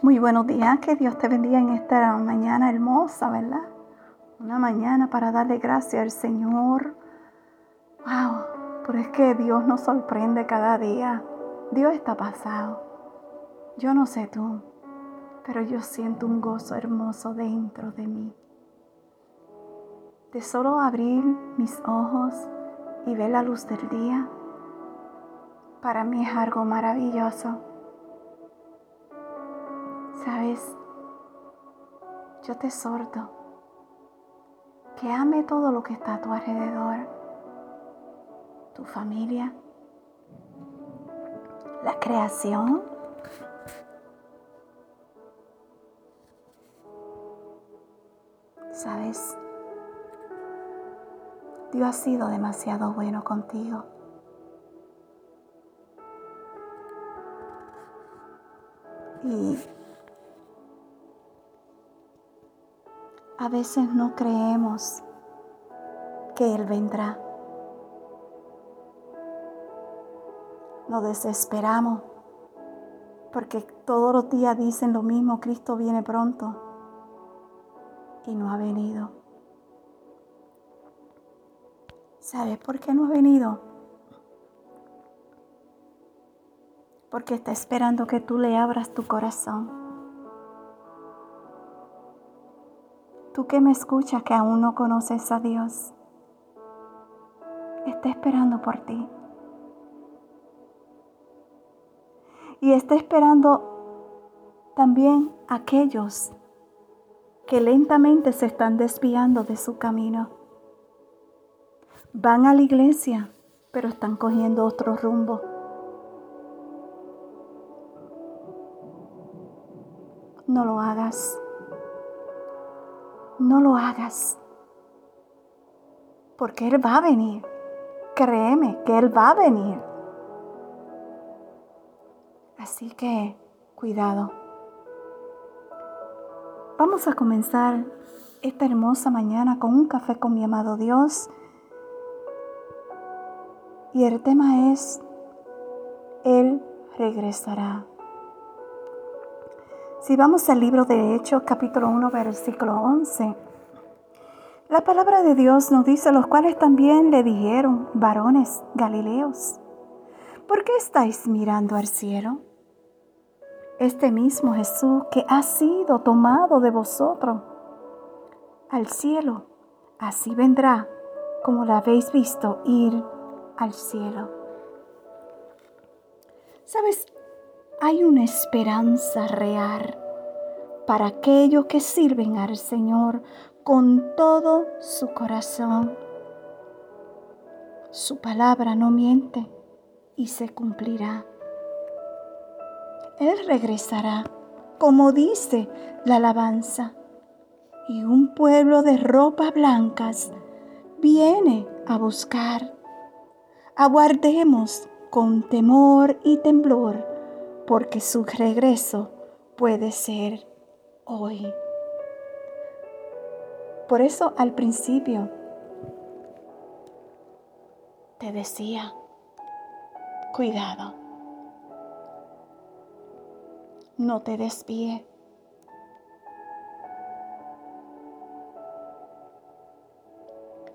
Muy buenos días, que Dios te bendiga en esta mañana hermosa, ¿verdad? Una mañana para darle gracias al Señor. Wow, pero es que Dios nos sorprende cada día. Dios está pasado. Yo no sé tú, pero yo siento un gozo hermoso dentro de mí. De solo abrir mis ojos y ver la luz del día, para mí es algo maravilloso. Sabes, yo te exhorto que ame todo lo que está a tu alrededor, tu familia, la creación. Sabes, Dios ha sido demasiado bueno contigo. Y a veces no creemos que Él vendrá. Nos desesperamos porque todos los días dicen lo mismo, Cristo viene pronto y no ha venido. ¿Sabes por qué no ha venido? Porque está esperando que tú le abras tu corazón. Que me escuchas que aún no conoces a Dios, está esperando por ti. Y está esperando también aquellos que lentamente se están desviando de su camino. Van a la iglesia, pero están cogiendo otro rumbo. No lo hagas. No lo hagas. Porque Él va a venir. Créeme que Él va a venir. Así que cuidado. Vamos a comenzar esta hermosa mañana con un café con mi amado Dios. Y el tema es, Él regresará. Si vamos al libro de Hechos, capítulo 1, versículo 11, la palabra de Dios nos dice, los cuales también le dijeron, varones galileos, ¿por qué estáis mirando al cielo? Este mismo Jesús que ha sido tomado de vosotros al cielo, así vendrá como la habéis visto ir al cielo. ¿Sabes? Hay una esperanza real para aquellos que sirven al Señor con todo su corazón. Su palabra no miente y se cumplirá. Él regresará, como dice la alabanza, y un pueblo de ropas blancas viene a buscar. Aguardemos con temor y temblor porque su regreso puede ser hoy. Por eso al principio te decía, cuidado, no te desvíe.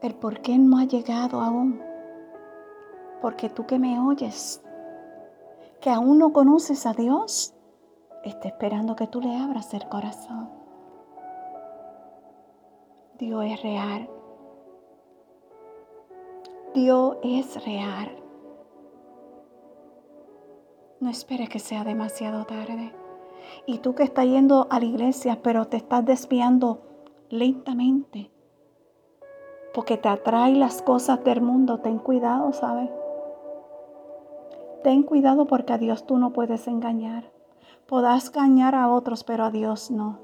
El por qué no ha llegado aún. Porque tú que me oyes, que aún no conoces a Dios, está esperando que tú le abras el corazón. Dios es real. Dios es real. No esperes que sea demasiado tarde. Y tú que estás yendo a la iglesia, pero te estás desviando lentamente, porque te atrae las cosas del mundo, ten cuidado, ¿sabes? Ten cuidado porque a Dios tú no puedes engañar. Podrás engañar a otros, pero a Dios no.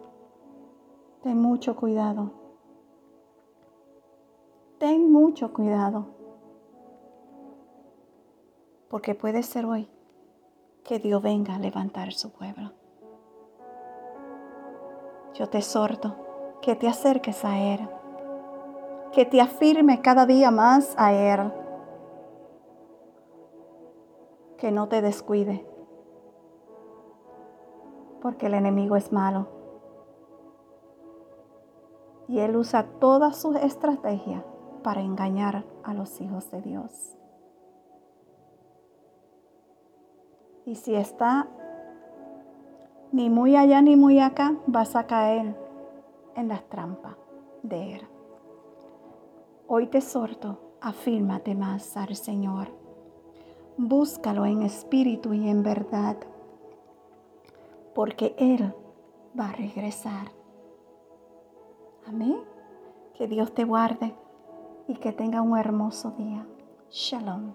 Ten mucho cuidado. Ten mucho cuidado. Porque puede ser hoy que Dios venga a levantar su pueblo. Yo te exhorto que te acerques a Él, que te afirme cada día más a Él que no te descuide. porque el enemigo es malo. Y él usa todas sus estrategias para engañar a los hijos de Dios. Y si está ni muy allá ni muy acá, vas a caer en las trampas de él. Hoy te exhorto, afírmate más al Señor. Búscalo en espíritu y en verdad, porque Él va a regresar. Amén. Que Dios te guarde y que tenga un hermoso día. Shalom.